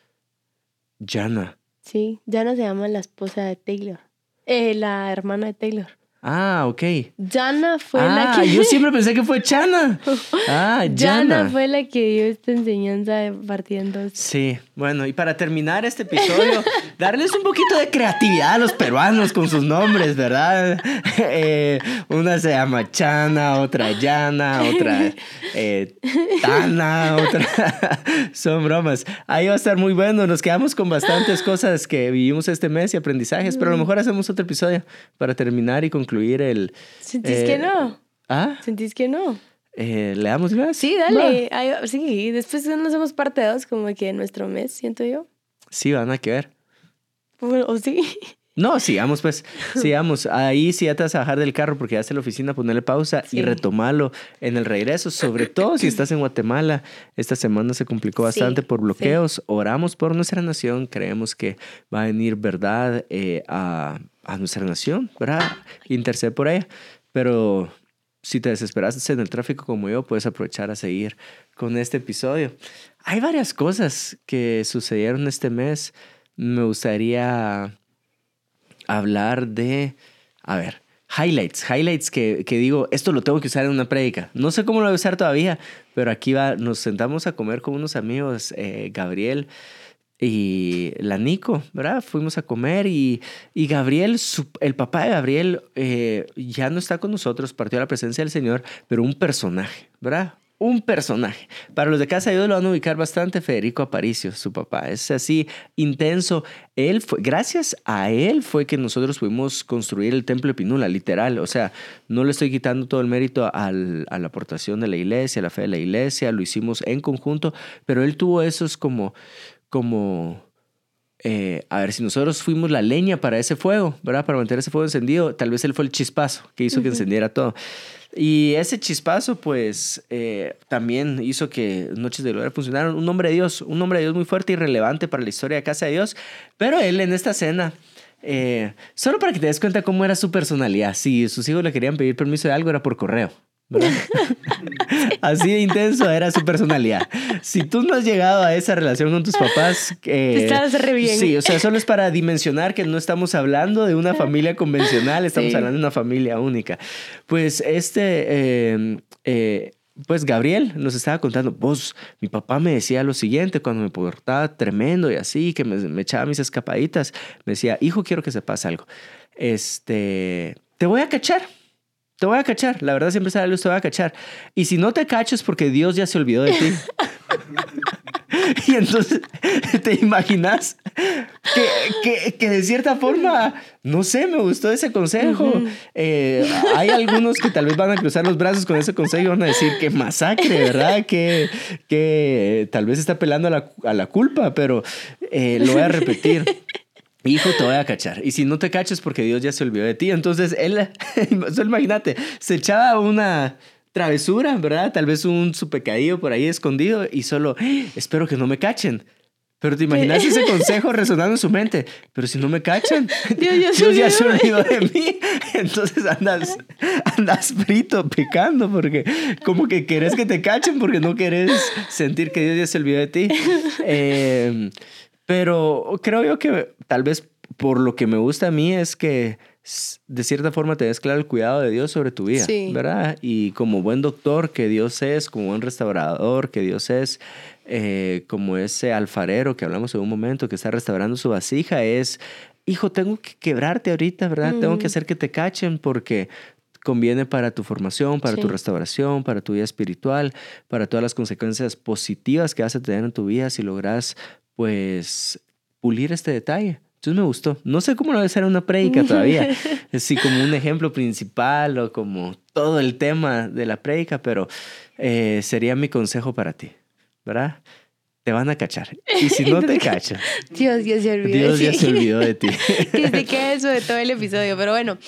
Jana. Sí, Jana se llama la esposa de Taylor. Eh, la hermana de Taylor. Ah, ok. Jana fue ah, la que. yo <laughs> siempre pensé que fue Chana. Ah, Jana fue la que dio esta enseñanza de partiendo. Sí, bueno, y para terminar este episodio, <laughs> darles un poquito de creatividad a los peruanos con sus nombres, ¿verdad? <laughs> Eh, una se llama Chana, otra Yana, otra eh, Tana, otra... Son bromas. Ahí va a estar muy bueno. Nos quedamos con bastantes cosas que vivimos este mes y aprendizajes, pero a lo mejor hacemos otro episodio para terminar y concluir el... ¿Sentís eh, que no? ¿Ah? ¿Sentís que no? Eh, ¿Le damos gas? Sí, dale. Va. sí, después no hacemos parte dos como que en nuestro mes, siento yo. Sí, van a que ver. Bueno, O sí. <laughs> No, sigamos pues, <laughs> sigamos. Ahí sí ya te vas a bajar del carro porque ya está en la oficina, ponerle pausa y Sí. retomarlo en el regreso. Sobre todo si estás en Guatemala. Esta semana se complicó Sí, bastante por sí. bloqueos. Oramos por nuestra nación. Creemos que va a venir verdad eh, a, a nuestra nación, ¿verdad? Intercede por ella. Pero si te desesperaste en el tráfico como yo, puedes aprovechar a seguir con este episodio. Hay varias cosas que sucedieron este mes. Me gustaría hablar de, a ver, highlights, highlights que, que digo, esto lo tengo que usar en una prédica. No sé cómo lo voy a usar todavía, pero aquí va, nos sentamos a comer con unos amigos, eh, Gabriel y la Nico, ¿verdad? Fuimos a comer y, y Gabriel, el papá de Gabriel, eh, ya no está con nosotros, partió a la presencia del Señor, pero un personaje, ¿verdad? Un personaje. Para los de Casa de Dios lo van a ubicar bastante Federico Aparicio, su papá. Es así intenso. Él fue, gracias a él fue que nosotros pudimos construir el templo de Pinula, literal. O sea, no le estoy quitando todo el mérito al- a la aportación de la iglesia, a la fe de la iglesia, lo hicimos en conjunto, pero él tuvo esos como, como, eh, a ver, si nosotros fuimos la leña para ese fuego, ¿verdad? Para mantener ese fuego encendido, tal vez él fue el chispazo que hizo que encendiera todo. Y ese chispazo, pues, eh, también hizo que Noches de Gloria funcionaran. Un nombre de Dios, un nombre de Dios muy fuerte y relevante para la historia de Casa de Dios. Pero él en esta cena Eh, solo para que te des cuenta cómo era su personalidad. Si sus hijos le querían pedir permiso de algo, era por correo. <laughs> Así de intenso era su personalidad. Si tú no has llegado a esa relación con tus papás, eh, estás re bien. Sí, o sea, solo es para dimensionar que no estamos hablando de una familia convencional, estamos hablando de una familia única. Pues este, eh, eh, pues Gabriel nos estaba contando, vos, mi papá me decía lo siguiente cuando me portaba tremendo y así, que me, me echaba mis escapaditas, me decía, hijo, quiero que sepas algo. Este, te voy a cachar te voy a cachar. La verdad siempre sale luz, te voy a cachar. Y si no te cachas porque Dios ya se olvidó de ti. <laughs> y entonces te imaginas que, que, de cierta forma, no sé, me gustó ese consejo. Eh, hay algunos que tal vez van a cruzar los brazos con ese consejo y van a decir que masacre, ¿verdad? Que, que tal vez está pelando a la, a la culpa, pero eh, lo voy a repetir. Hijo, te voy a cachar. Y si no te cachas porque Dios ya se olvidó de ti. Entonces él, <laughs> solo imagínate, se echaba una travesura, ¿verdad? Tal vez un su pecadillo por ahí escondido y solo, espero que no me cachen. Pero te imaginas ese consejo resonando en su mente. Pero si no me cachan, <laughs> Dios, ya se olvidó de mí. Entonces andas, andas frito, pecando, porque como que querés que te cachen porque no querés sentir que Dios ya se olvidó de ti. <laughs> Eh, pero creo yo que tal vez por lo que me gusta a mí es que de cierta forma te des claro el cuidado de Dios sobre tu vida, ¿verdad? Y como buen doctor que Dios es, como buen restaurador que Dios es, eh, como ese alfarero que hablamos en un momento que está restaurando su vasija, es, hijo, tengo que quebrarte ahorita, ¿verdad? Tengo que hacer que te cachen porque conviene para tu formación, para tu restauración, para tu vida espiritual, para todas las consecuencias positivas que vas a tener en tu vida si logras pues pulir este detalle. Entonces me gustó. No sé cómo lo debe ser una prédica todavía. <laughs> Así como un ejemplo principal o como todo el tema de la prédica, pero eh, sería mi consejo para ti, ¿verdad? Te van a cachar. <laughs> Y si no te cachan, Dios ya se olvidó. Dios ya se olvidó de ti. <laughs> que se quede eso de todo el episodio. Pero bueno,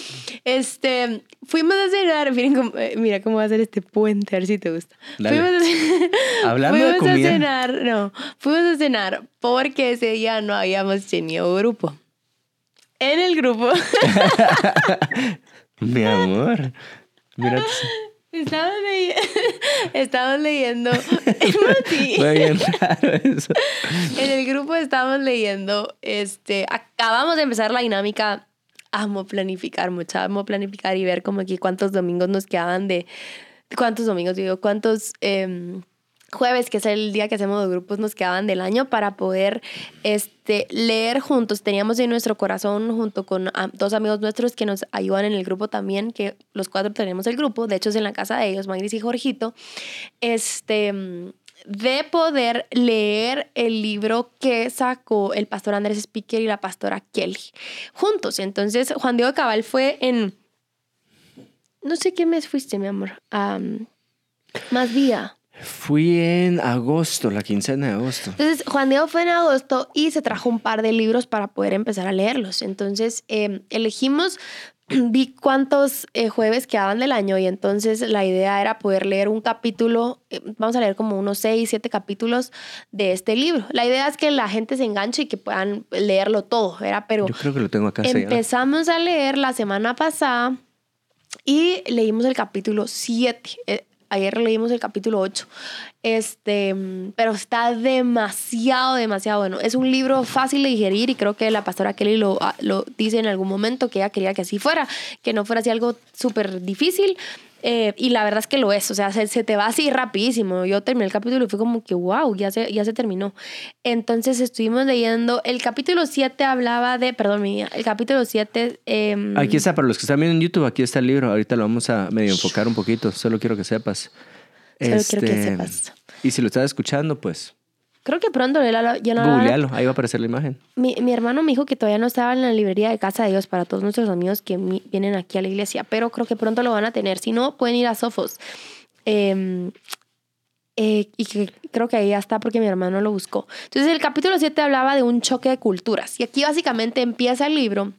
este, fuimos a cenar. Miren cómo, eh, mira cómo va a ser este puente, a ver si te gusta. Fuimos a, <laughs> Hablando de comida. a cenar, no, fuimos a cenar porque ese día no habíamos tenido grupo. En el grupo. Mi amor. Mira. Estamos, <laughs> leyendo. <laughs> En el grupo estamos leyendo. Este, acabamos de empezar la dinámica. Amo planificar mucho, amo planificar y ver como aquí cuántos domingos nos quedaban de. ¿Cuántos domingos digo? ¿Cuántos em, jueves, que es el día que hacemos los grupos, nos quedaban del año para poder este, leer juntos. Teníamos en nuestro corazón, junto con ah, dos amigos nuestros que nos ayudan en el grupo también, que los cuatro tenemos el grupo, de hecho es en la casa de ellos, Magris y Jorgito, este, de poder leer el libro que sacó el pastor Andrés Speaker y la pastora Kelly juntos. Entonces, Juan Diego Cabal fue en... No sé qué mes fuiste, mi amor. más día. Fui en agosto, la quincena de agosto. Entonces, Juan Diego fue en agosto y se trajo un par de libros para poder empezar a leerlos. Entonces, em, elegimos, <clears throat> vi cuántos eh, jueves quedaban del año y entonces la idea era poder leer un capítulo, eh, vamos a leer como unos seis, siete capítulos de este libro. La idea es que la gente se enganche y que puedan leerlo todo, ¿verdad? Pero Yo creo que lo tengo acá. Empezamos a leer la semana pasada y leímos el capítulo 7. Ayer leímos el capítulo 8. Este, pero está demasiado, demasiado bueno. Es un libro fácil de digerir y creo que la pastora Kelly lo, ah, lo dice en algún momento que ella quería que así fuera, que no fuera así algo súper difícil. Eh, y la verdad es que lo es, o sea, se, se, te va así rapidísimo. Yo terminé el capítulo y fue como que, wow, ya se, ya se terminó. Entonces estuvimos leyendo, el capítulo 7 hablaba de, perdón, mía, el capítulo 7... Em, aquí está, para los que están viendo en YouTube, aquí está el libro, ahorita lo vamos a medio enfocar un poquito, solo quiero que sepas. Solo quiero que este, sepas. Y si lo estás escuchando, pues Creo que pronto ya no. Googlealo, ahí va a aparecer la imagen. Mi, mi, hermano me dijo que todavía no estaba en la librería de Casa de Dios para todos nuestros amigos que vienen aquí a la iglesia, pero creo que pronto lo van a tener. Si no, pueden ir a Sofos. Em, eh, y que creo que ahí ya está porque mi hermano lo buscó. Entonces, el capítulo 7 hablaba de un choque de culturas. Y aquí básicamente empieza el libro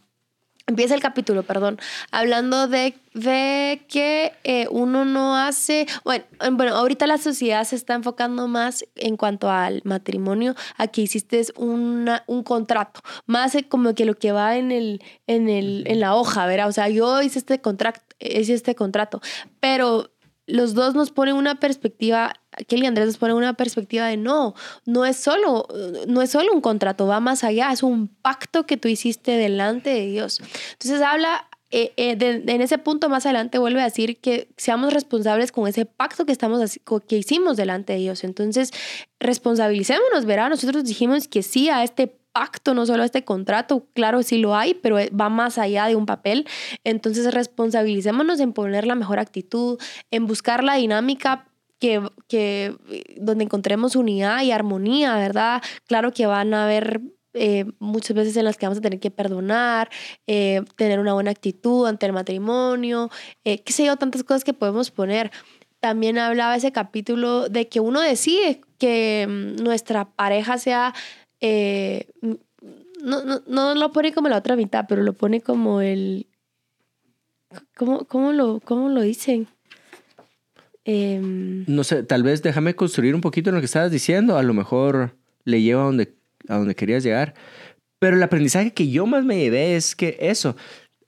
Empieza el capítulo, perdón, hablando de, de que eh, uno no hace, bueno, bueno, ahorita la sociedad se está enfocando más en cuanto al matrimonio, a que hiciste una, un contrato, más como que lo que va en, el, en, el, en la hoja, ¿verdad? O sea, yo hice este contrato, hice este contrato, pero los dos nos ponen una perspectiva, Kelly Andrés nos ponen una perspectiva de no, no es solo, no es solo un contrato, va más allá, es un pacto que tú hiciste delante de Dios. Entonces habla, eh, eh, en ese punto más adelante vuelve a decir que seamos responsables con ese pacto que, estamos, que hicimos delante de Dios. Entonces, responsabilicémonos, ¿verdad? Nosotros dijimos que sí a este pacto, no solo este contrato, claro, sí lo hay, pero va más allá de un papel. Entonces, responsabilicémonos en poner la mejor actitud, en buscar la dinámica que, que, donde encontremos unidad y armonía, ¿verdad? Claro que van a haber eh, muchas veces en las que vamos a tener que perdonar, eh, tener una buena actitud ante el matrimonio, eh, qué sé yo, tantas cosas que podemos poner. También hablaba ese capítulo de que uno decide que mm, nuestra pareja sea eh, no, no, no, lo pone como la otra mitad, pero lo pone como el... ¿Cómo, cómo, lo, cómo lo dicen? Em, no sé, tal vez déjame construir un poquito en lo que estabas diciendo, a lo mejor le lleva a donde, a donde querías llegar. Pero el aprendizaje que yo más me llevé es que eso,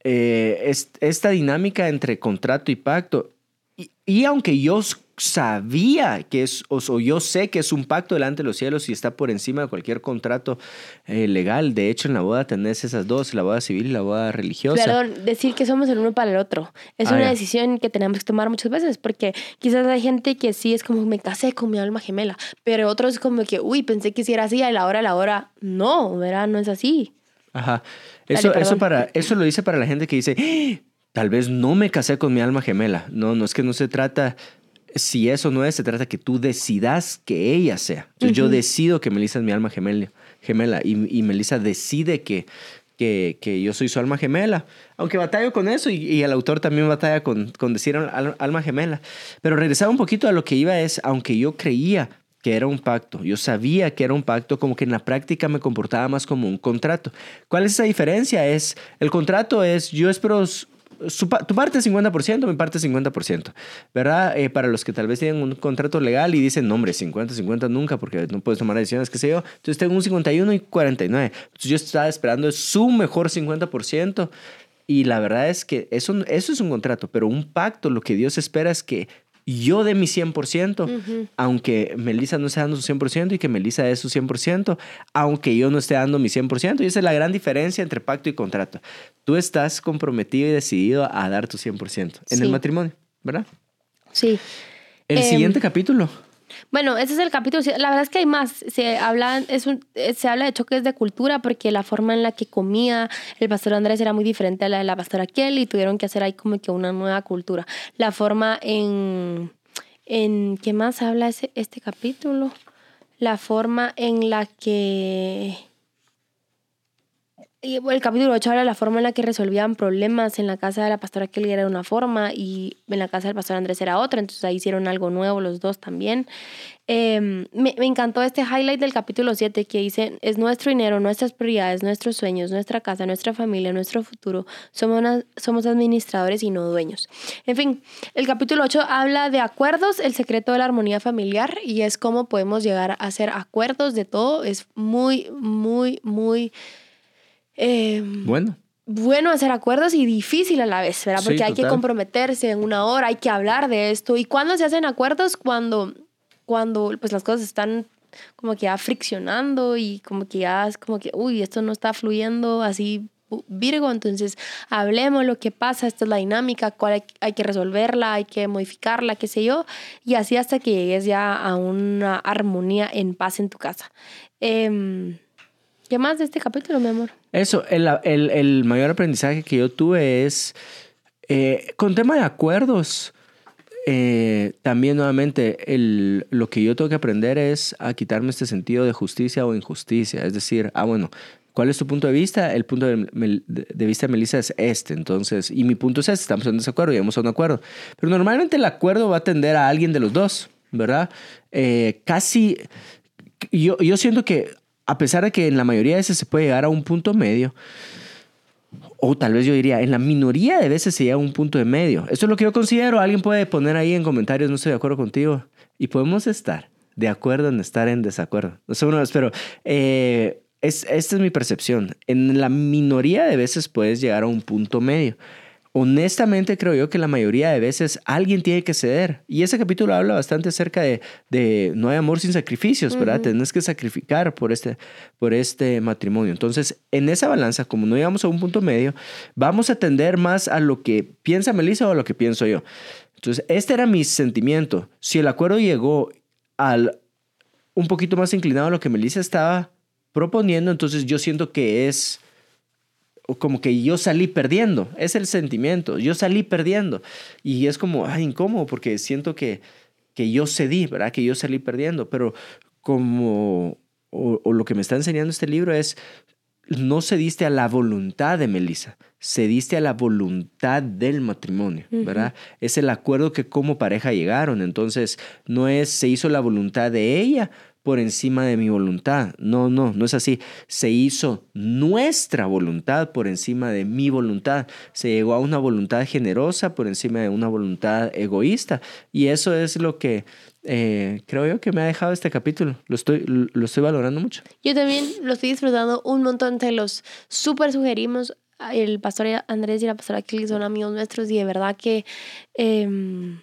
eh, es, esta dinámica entre contrato y pacto, y, y aunque yo sabía que es, o, yo sé que es un pacto delante de los cielos y está por encima de cualquier contrato eh, legal. De hecho, en la boda tenés esas dos, la boda civil y la boda religiosa. Perdón, decir que somos el uno para el otro. Es ah, una decisión que tenemos que tomar muchas veces porque quizás hay gente que sí es como me casé con mi alma gemela, pero otros como que, uy, pensé que si era así, a la hora, a la hora, no, ¿verdad? No es así. Ajá. Eso, eso, para, eso lo dice para la gente que dice, ¡Ah! tal vez no me casé con mi alma gemela. No, no es que no se trata si eso no es, se trata que tú decidas que ella sea. Yo decido que Melissa es mi alma gemela, gemela y, y Melissa decide que, que, que, yo soy su alma gemela. Aunque batallo con eso y, el autor también batalla con, con decir alma gemela. Pero regresaba un poquito a lo que iba es, aunque yo creía que era un pacto, yo sabía que era un pacto, como que en la práctica me comportaba más como un contrato. ¿Cuál es esa diferencia? Es, el contrato es, yo espero tu parte es 50%, mi parte es 50%, ¿verdad? Eh, para los que tal vez tienen un contrato legal y dicen, no, hombre, 50, 50 nunca, porque no puedes tomar decisiones, qué sé yo. Entonces tengo un 51 y 49. Entonces yo estaba esperando su mejor 50%. Y la verdad es que eso, eso es un contrato, pero un pacto, lo que Dios espera es que yo de mi 100%, aunque Melissa no esté dando su 100% y que Melissa dé su 100%, aunque yo no esté dando mi 100%. Y esa es la gran diferencia entre pacto y contrato. Tú estás comprometido y decidido a dar tu 100% en el matrimonio, ¿verdad? Sí. El siguiente em, capítulo. Bueno, ese es el capítulo. La verdad es que hay más. Se habla, es un, se habla de choques de cultura porque la forma en la que comía el pastor Andrés era muy diferente a la de la pastora Kelly y tuvieron que hacer ahí como que una nueva cultura. La forma en... en ¿Qué más habla ese, este capítulo? La forma en la que el capítulo 8 habla de la forma en la que resolvían problemas. En la casa de la pastora Kelly era una forma y en la casa del pastor Andrés era otra. Entonces ahí hicieron algo nuevo los dos también. Em, me, me, encantó este highlight del capítulo 7 que dice, es nuestro dinero, nuestras prioridades, nuestros sueños, nuestra casa, nuestra familia, nuestro futuro. Somos, somos administradores y no dueños. En fin, el capítulo 8 habla de acuerdos, el secreto de la armonía familiar y es cómo podemos llegar a hacer acuerdos de todo. Es muy, muy, muy Em, bueno. Bueno hacer acuerdos y difícil a la vez, ¿verdad? Porque hay que comprometerse en una hora, hay que hablar de esto. ¿Y cuándo se hacen acuerdos? Cuando, cuando pues las cosas están como que ya friccionando y como que ya es como que, uy, esto no está fluyendo así Virgo, entonces hablemos lo que pasa, esta es la dinámica, cuál hay, que resolverla, hay que modificarla, qué sé yo, y así hasta que llegues ya a una armonía en paz en tu casa. Eh, ¿Qué más de este capítulo, mi amor? Eso, el, el, el mayor aprendizaje que yo tuve es eh, con tema de acuerdos. Eh, también nuevamente el, lo que yo tengo que aprender es a quitarme este sentido de justicia o injusticia. Es decir, ah, bueno, ¿cuál es tu punto de vista? El punto de, de vista de Melissa es este. Entonces, y mi punto es este, estamos en desacuerdo, llegamos a un acuerdo. Pero normalmente el acuerdo va a tender a alguien de los dos, ¿verdad? Eh, casi, yo, yo siento que a pesar de que en la mayoría de veces se puede llegar a un punto medio, o tal vez yo diría, en la minoría de veces se llega a un punto de medio. Eso es lo que yo considero. Alguien puede poner ahí en comentarios, no estoy de acuerdo contigo. Y podemos estar de acuerdo en estar en desacuerdo. No sé, pero eh, es, esta es mi percepción. En la minoría de veces puedes llegar a un punto medio honestamente creo yo que la mayoría de veces alguien tiene que ceder. Y ese capítulo habla bastante acerca de, de no hay amor sin sacrificios, ¿verdad? Tienes que sacrificar por este, por este matrimonio. Entonces, en esa balanza, como no llegamos a un punto medio, vamos a tender más a lo que piensa Melissa o a lo que pienso yo. Entonces, este era mi sentimiento. Si el acuerdo llegó al un poquito más inclinado a lo que Melissa estaba proponiendo, entonces yo siento que es como que yo salí perdiendo, es el sentimiento, yo salí perdiendo. Y es como, ay, incómodo, porque siento que, que yo cedí, ¿verdad? Que yo salí perdiendo, pero como, o, lo que me está enseñando este libro es, no cediste a la voluntad de Melissa, cediste a la voluntad del matrimonio, ¿verdad? Es el acuerdo que como pareja llegaron, entonces no es se hizo la voluntad de ella, por encima de mi voluntad. No, no, no es así. Se hizo nuestra voluntad por encima de mi voluntad. Se llegó a una voluntad generosa por encima de una voluntad egoísta. Y eso es lo que eh, creo yo que me ha dejado este capítulo. Lo estoy, lo estoy valorando mucho. Yo también lo estoy disfrutando un montón. Te los súper sugerimos. El pastor Andrés y la pastora Kelly son amigos nuestros y de verdad que... Em,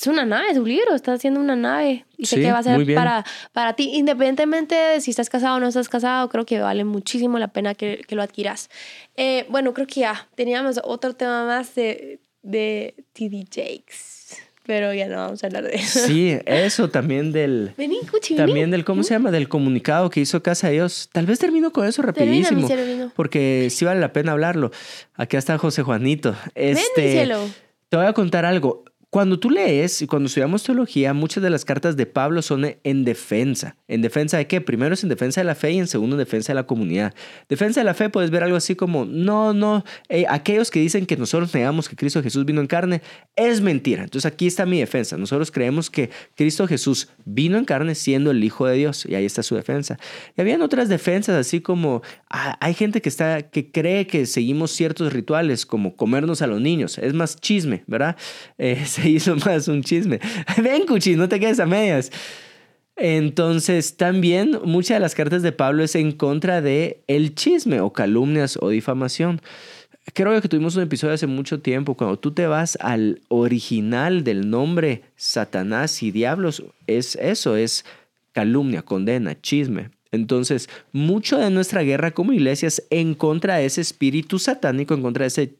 es una nave, es un libro, está haciendo una nave y sé que va a ser para, para ti, independientemente de si estás casado o no estás casado, creo que vale muchísimo la pena que, que lo adquieras. Eh, bueno, creo que ya teníamos otro tema más de, de TD Jakes, pero ya no vamos a hablar de eso. Sí, eso también del... Vení, cuchi, También del, ¿cómo se llama? Del comunicado que hizo Casa de Dios. Tal vez termino con eso rapidísimo. porque sí vale la pena hablarlo. Aquí está José Juanito. Este, Te voy a contar algo. Cuando tú lees y cuando estudiamos teología, muchas de las cartas de Pablo son en defensa. ¿En defensa de qué? Primero es en defensa de la fe y en segundo en defensa de la comunidad. Defensa de la fe puedes ver algo así como, no, no, eh, aquellos que dicen que nosotros negamos que Cristo Jesús vino en carne, es mentira. Entonces aquí está mi defensa. Nosotros creemos que Cristo Jesús vino en carne siendo el Hijo de Dios y ahí está su defensa. Y habían otras defensas así como, ah, hay gente que, está, que cree que seguimos ciertos rituales como comernos a los niños. Es más chisme, ¿verdad? <laughs> Eh, se hizo <laughs> más un chisme. <laughs> Ven, Cuchi, no te quedes a medias. Entonces, también muchas de las cartas de Pablo es en contra de el chisme o calumnias o difamación. Creo que tuvimos un episodio hace mucho tiempo, cuando tú te vas al original del nombre Satanás y diablos, es eso, es calumnia, condena, chisme. Entonces, mucho de nuestra guerra como iglesia es en contra de ese espíritu satánico, en contra de ese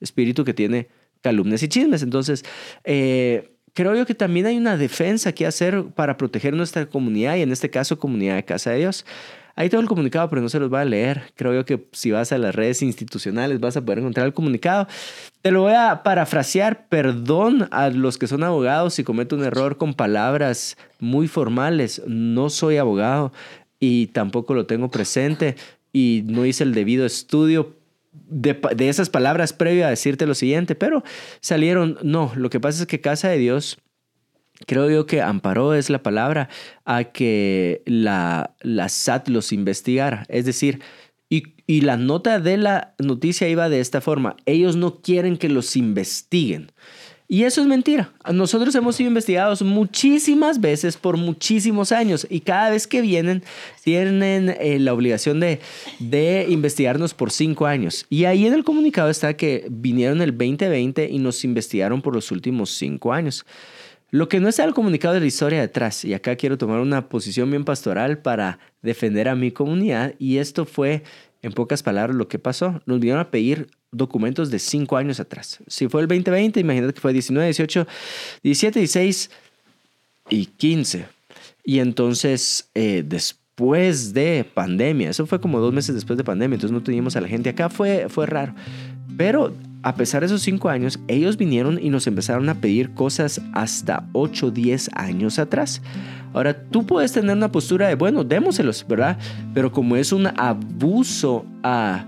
espíritu que tiene calumnias y chismes. Entonces, eh, creo yo que también hay una defensa que hacer para proteger nuestra comunidad y en este caso comunidad de Casa de Dios. Ahí todo el comunicado, pero no se los va a leer. Creo yo que si vas a las redes institucionales vas a poder encontrar el comunicado. Te lo voy a parafrasear. Perdón a los que son abogados si cometo un error con palabras muy formales. No soy abogado y tampoco lo tengo presente y no hice el debido estudio de, esas palabras previo a decirte lo siguiente, pero salieron, no, lo que pasa es que Casa de Dios, creo yo que amparó es la palabra a que la, la SAT los investigara, es decir, y, y la nota de la noticia iba de esta forma, ellos no quieren que los investiguen. Y eso es mentira. Nosotros hemos sido investigados muchísimas veces por muchísimos años y cada vez que vienen tienen eh, la obligación de, de investigarnos por cinco años. Y ahí en el comunicado está que vinieron el 2020 y nos investigaron por los últimos cinco años. Lo que no está el comunicado de la historia detrás, y acá quiero tomar una posición bien pastoral para defender a mi comunidad, y esto fue, en pocas palabras, lo que pasó. Nos vinieron a pedir documentos de cinco años atrás. Si fue el 2020, imagínate que fue 19, 18, 17, 16 y 15. Y entonces, eh, después de pandemia, eso fue como dos meses después de pandemia, entonces no teníamos a la gente acá, fue, fue raro. Pero a pesar de esos cinco años, ellos vinieron y nos empezaron a pedir cosas hasta 8, 10 años atrás. Ahora, tú puedes tener una postura de, bueno, démoselos, ¿verdad? Pero como es un abuso a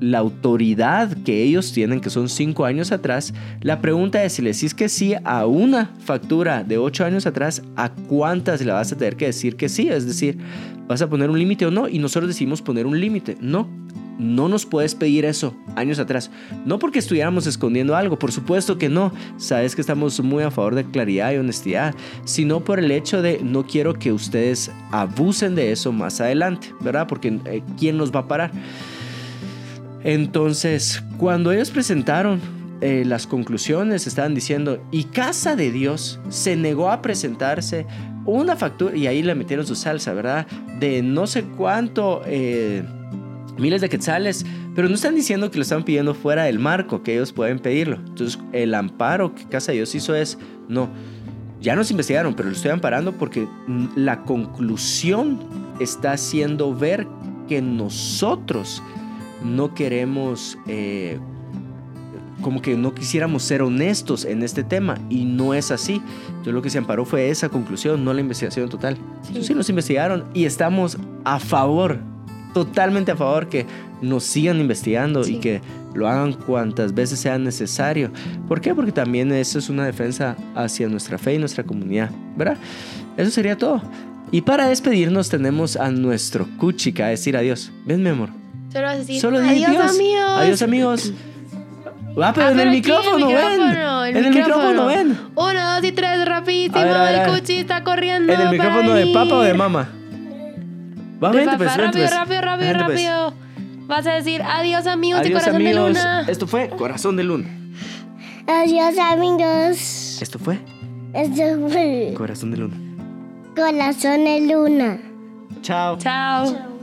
la autoridad que ellos tienen, que son cinco años atrás, la pregunta es si le decís que sí a una factura de ocho años atrás, ¿a cuántas le vas a tener que decir que sí? Es decir, ¿vas a poner un límite o no? Y nosotros decidimos poner un límite. No, no nos puedes pedir eso años atrás. No porque estuviéramos escondiendo algo, por supuesto que no. Sabes que estamos muy a favor de claridad y honestidad, sino por el hecho de no quiero que ustedes abusen de eso más adelante, ¿verdad? Porque eh, ¿quién nos va a parar? Entonces, cuando ellos presentaron eh, las conclusiones, estaban diciendo, y Casa de Dios se negó a presentarse una factura, y ahí le metieron su salsa, ¿verdad? De no sé cuánto... Eh, miles de quetzales, pero no están diciendo que lo están pidiendo fuera del marco, que ellos pueden pedirlo. Entonces, el amparo que Casa de Dios hizo es, no, ya nos investigaron, pero lo estoy amparando porque la conclusión está haciendo ver que nosotros no queremos, eh, como que no quisiéramos ser honestos en este tema y no es así. Entonces lo que se amparó fue esa conclusión, no la investigación total. Entonces sí nos investigaron y estamos a favor totalmente a favor que nos sigan investigando y que lo hagan cuantas veces sea necesario. ¿Por qué? Porque también eso es una defensa hacia nuestra fe y nuestra comunidad, ¿verdad? Eso sería todo. Y para despedirnos tenemos a nuestro Kuchika a decir adiós. Ven, mi amor. Solo decir Solo di adiós, Dios. amigos. Adiós, amigos. Va, <laughs> pero Ah, en el pero aquí, micrófono, ven. En el micrófono, ven. Uno, dos y tres, rapidísimo. Ver, el cuchi está corriendo. ¿En el para micrófono de papa o de mamá? Va, De vente, papá, pues, rápido, pues. rápido, rápido, Vente, pues. rápido. Vas a decir adiós, amigos Adiós, corazón amigos. de luna. Esto fue Corazón de Luna. Adiós amigos. Esto fue Esto fue Corazón de Luna. Corazón de Luna. Chao. Chao.